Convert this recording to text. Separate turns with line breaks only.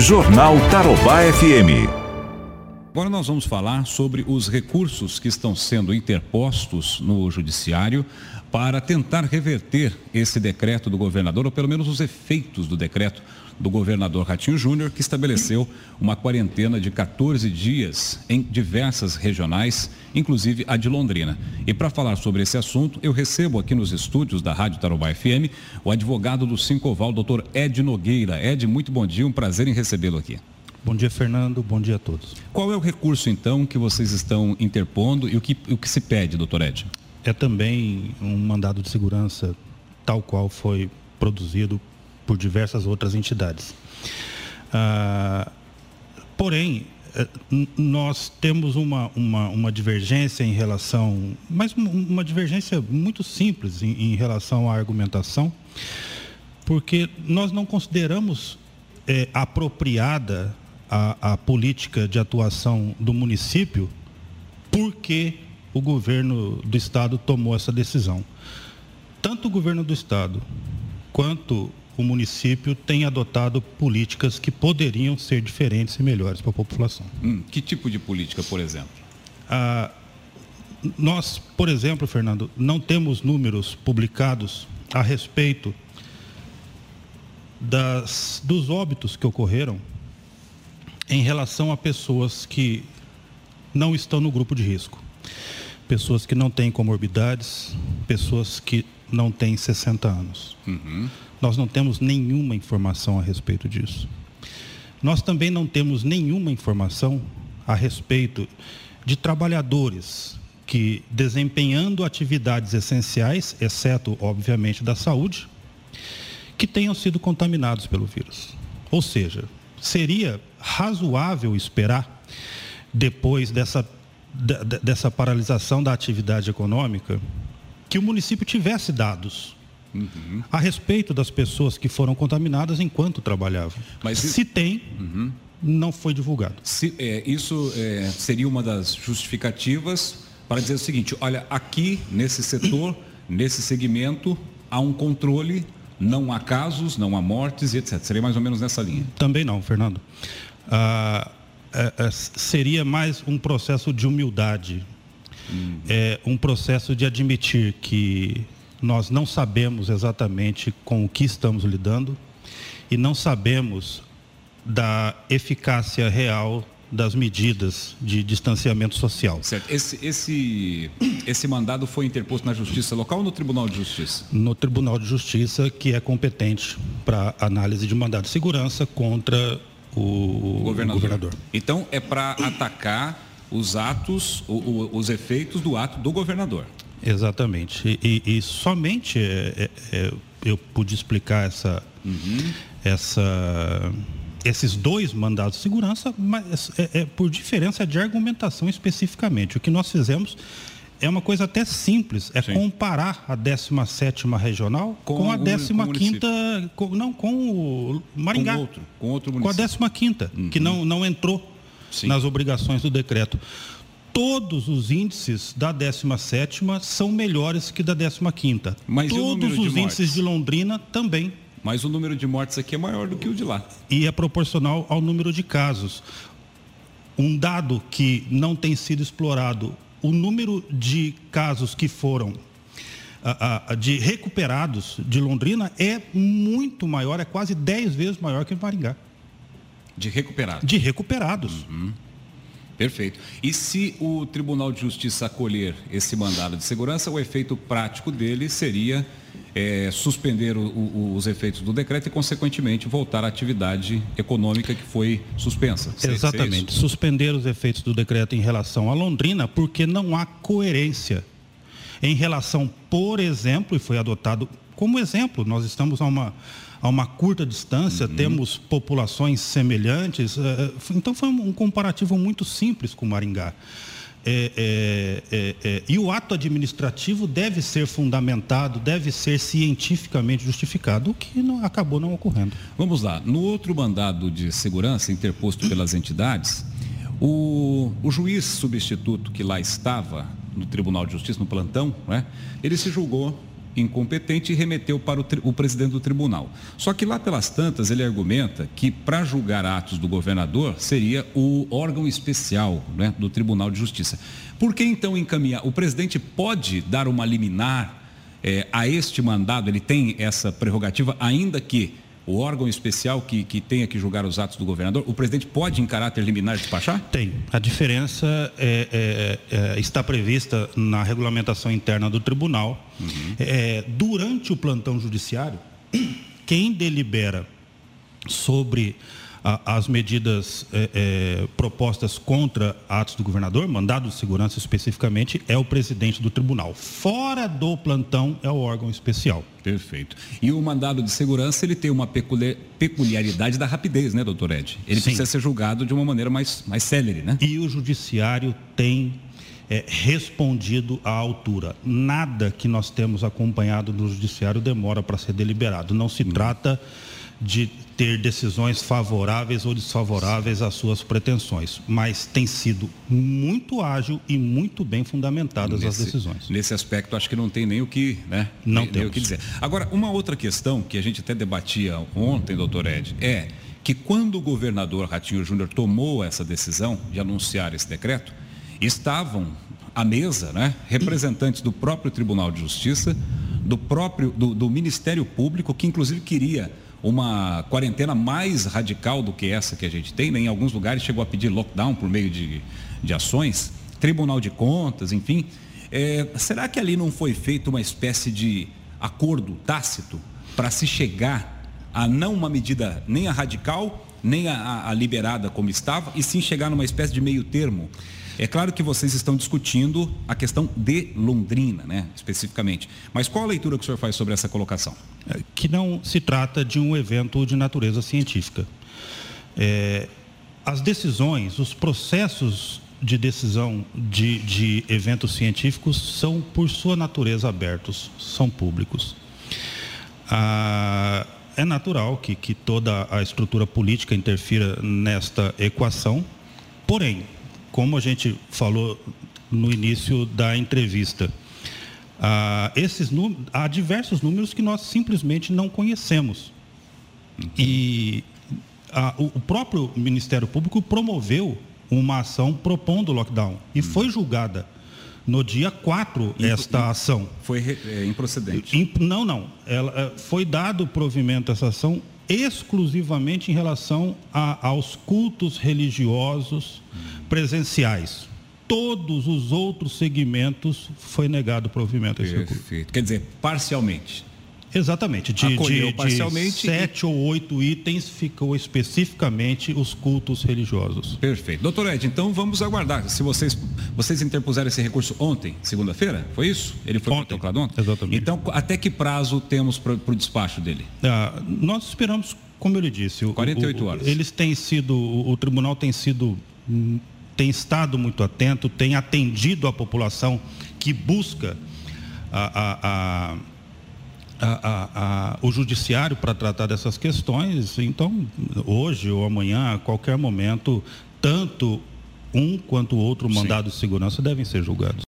Jornal Tarobá FM.
Agora nós vamos falar sobre os recursos que estão sendo interpostos no Judiciário para tentar reverter esse decreto do governador, ou pelo menos os efeitos do decreto do governador Ratinho Júnior, que estabeleceu uma quarentena de 14 dias em diversas regionais, inclusive a de Londrina. E para falar sobre esse assunto, eu recebo aqui nos estúdios da Rádio Tarobá FM o advogado do Cincoval, doutor Ed Nogueira. Ed, muito bom dia, um prazer em recebê-lo aqui.
Bom dia, Fernando. Bom dia a todos.
Qual é o recurso, então, que vocês estão interpondo e o que, o que se pede, doutor Ed?
É também um mandado de segurança tal qual foi produzido por diversas outras entidades. Ah, porém, eh, nós temos uma, uma, uma, divergência em relação, mas uma divergência muito simples em, em relação à argumentação, porque nós não consideramos é, apropriada a, a política de atuação do município porque o governo do estado tomou essa decisão. Tanto o governo do estado quanto o município tem adotado políticas que poderiam ser diferentes e melhores para a população.
Hum, que tipo de política, por exemplo?
Ah, nós, por exemplo, Fernando, não temos números publicados a respeito das, dos óbitos que ocorreram em relação a pessoas que não estão no grupo de risco. Pessoas que não têm comorbidades, pessoas que não têm 60 anos. Uhum. Nós não temos nenhuma informação a respeito disso. Nós também não temos nenhuma informação a respeito de trabalhadores que, desempenhando atividades essenciais, exceto, obviamente, da saúde, que tenham sido contaminados pelo vírus. Ou seja, seria razoável esperar, depois dessa, dessa paralisação da atividade econômica, que o município tivesse dados uhum. a respeito das pessoas que foram contaminadas enquanto trabalhavam. Mas se tem, uhum. não foi divulgado.
Se, é, isso é, seria uma das justificativas para dizer o seguinte: olha, aqui nesse setor, nesse segmento, há um controle, não há casos, não há mortes, etc. Seria mais ou menos nessa linha?
Também não, Fernando. Ah, é, é, seria mais um processo de humildade, hum. é um processo de admitir que nós não sabemos exatamente com o que estamos lidando e não sabemos da eficácia real das medidas de distanciamento social.
Certo. Esse, esse, esse mandado foi interposto na Justiça Local ou no Tribunal de Justiça?
No Tribunal de Justiça, que é competente para análise de mandado de segurança contra o, governador. O governador.
Então, é para atacar os atos, o, o, os efeitos do ato do governador.
Exatamente. E, e, e somente é, é, é, eu pude explicar essa, uhum. essa, esses dois mandados de segurança, mas é, é, por diferença de argumentação especificamente. O que nós fizemos é uma coisa até simples, é Sim. comparar a 17 regional com, com a 15 com, não com o Maringá.
Com outro, com outro
município. Com a 15 uhum. que não, não entrou Sim. nas obrigações do decreto todos os índices da 17 são melhores que da 15 Mas todos os de índices de Londrina também.
Mas o número de mortes aqui é maior do que o de lá.
E é proporcional ao número de casos. Um dado que não tem sido explorado, o número de casos que foram de recuperados de Londrina é muito maior, é quase 10 vezes maior que em Maringá.
De recuperados?
De recuperados. Uhum.
Perfeito. E se o Tribunal de Justiça acolher esse mandado de segurança, o efeito prático dele seria é, suspender o, o, os efeitos do decreto e, consequentemente, voltar à atividade econômica que foi suspensa.
Exatamente. Suspender os efeitos do decreto em relação a Londrina, porque não há coerência em relação, por exemplo, e foi adotado como exemplo, nós estamos a uma a uma curta distância, uhum. temos populações semelhantes. É, é, então foi um comparativo muito simples com Maringá. É, é, é, é, e o ato administrativo deve ser fundamentado, deve ser cientificamente justificado, o que não, acabou não ocorrendo.
Vamos lá. No outro mandado de segurança interposto pelas entidades, o, o juiz substituto que lá estava no Tribunal de Justiça, no plantão, né, ele se julgou incompetente e remeteu para o, o presidente do tribunal. Só que lá pelas tantas ele argumenta que para julgar atos do governador seria o órgão especial né, do Tribunal de Justiça. Por que então encaminhar? O presidente pode dar uma liminar é, a este mandado, ele tem essa prerrogativa, ainda que o órgão especial que, que tenha que julgar os atos do governador, o presidente pode, em caráter liminar, despachar?
Tem. A diferença é, é, é, está prevista na regulamentação interna do tribunal. Uhum. É, durante o plantão judiciário, quem delibera sobre as medidas é, é, propostas contra atos do governador, mandado de segurança especificamente, é o presidente do tribunal. Fora do plantão é o órgão especial.
Perfeito. E o mandado de segurança, ele tem uma peculiaridade da rapidez, né, doutor Ed? Ele Sim. precisa ser julgado de uma maneira mais, mais célere, né?
E o judiciário tem é, respondido à altura. Nada que nós temos acompanhado no judiciário demora para ser deliberado. Não se hum. trata de ter decisões favoráveis ou desfavoráveis às suas pretensões, mas tem sido muito ágil e muito bem fundamentadas nesse, as decisões.
Nesse aspecto, acho que não tem nem o que, né?
Não
nem o que dizer. Agora, uma outra questão que a gente até debatia ontem, doutor Ed, é que quando o governador Ratinho Júnior tomou essa decisão de anunciar esse decreto, estavam à mesa, né, representantes do próprio Tribunal de Justiça, do próprio do, do Ministério Público, que inclusive queria uma quarentena mais radical do que essa que a gente tem, né? em alguns lugares chegou a pedir lockdown por meio de, de ações, Tribunal de Contas, enfim. É, será que ali não foi feito uma espécie de acordo tácito para se chegar a não uma medida nem a radical, nem a, a liberada como estava, e sim chegar numa espécie de meio termo? É claro que vocês estão discutindo a questão de Londrina, né, especificamente. Mas qual a leitura que o senhor faz sobre essa colocação?
É, que não se trata de um evento de natureza científica. É, as decisões, os processos de decisão de, de, eventos científicos são, por sua natureza, abertos, são públicos. Ah, é natural que, que toda a estrutura política interfira nesta equação, porém, como a gente falou no início da entrevista, ah, esses há diversos números que nós simplesmente não conhecemos. E ah, o, próprio Ministério Público promoveu uma ação propondo lockdown e foi julgada no dia 4 esta ação.
Foi é, improcedente?
In, não, não. Ela, é, foi dado provimento a essa ação exclusivamente em relação a, aos cultos religiosos presenciais. Todos os outros segmentos foi negado provimento a esse
Perfeito. Quer dizer, parcialmente.
Exatamente. De, parcialmente de sete e... ou oito itens ficou especificamente os cultos religiosos.
Perfeito. Doutor Ed, então vamos aguardar. Se vocês, vocês interpuseram esse recurso ontem, segunda-feira, foi isso? Ele foi ontem. ontem?
Exatamente.
Então, até que prazo temos para o despacho dele?
Ah, nós esperamos, como ele disse,
48 horas.
O, eles têm sido, o, o tribunal tem sido tem estado muito atento, tem atendido a população que busca a, a, a, o judiciário para tratar dessas questões. Então, hoje ou amanhã, a qualquer momento, tanto um quanto o outro mandado Sim. de segurança devem ser julgados.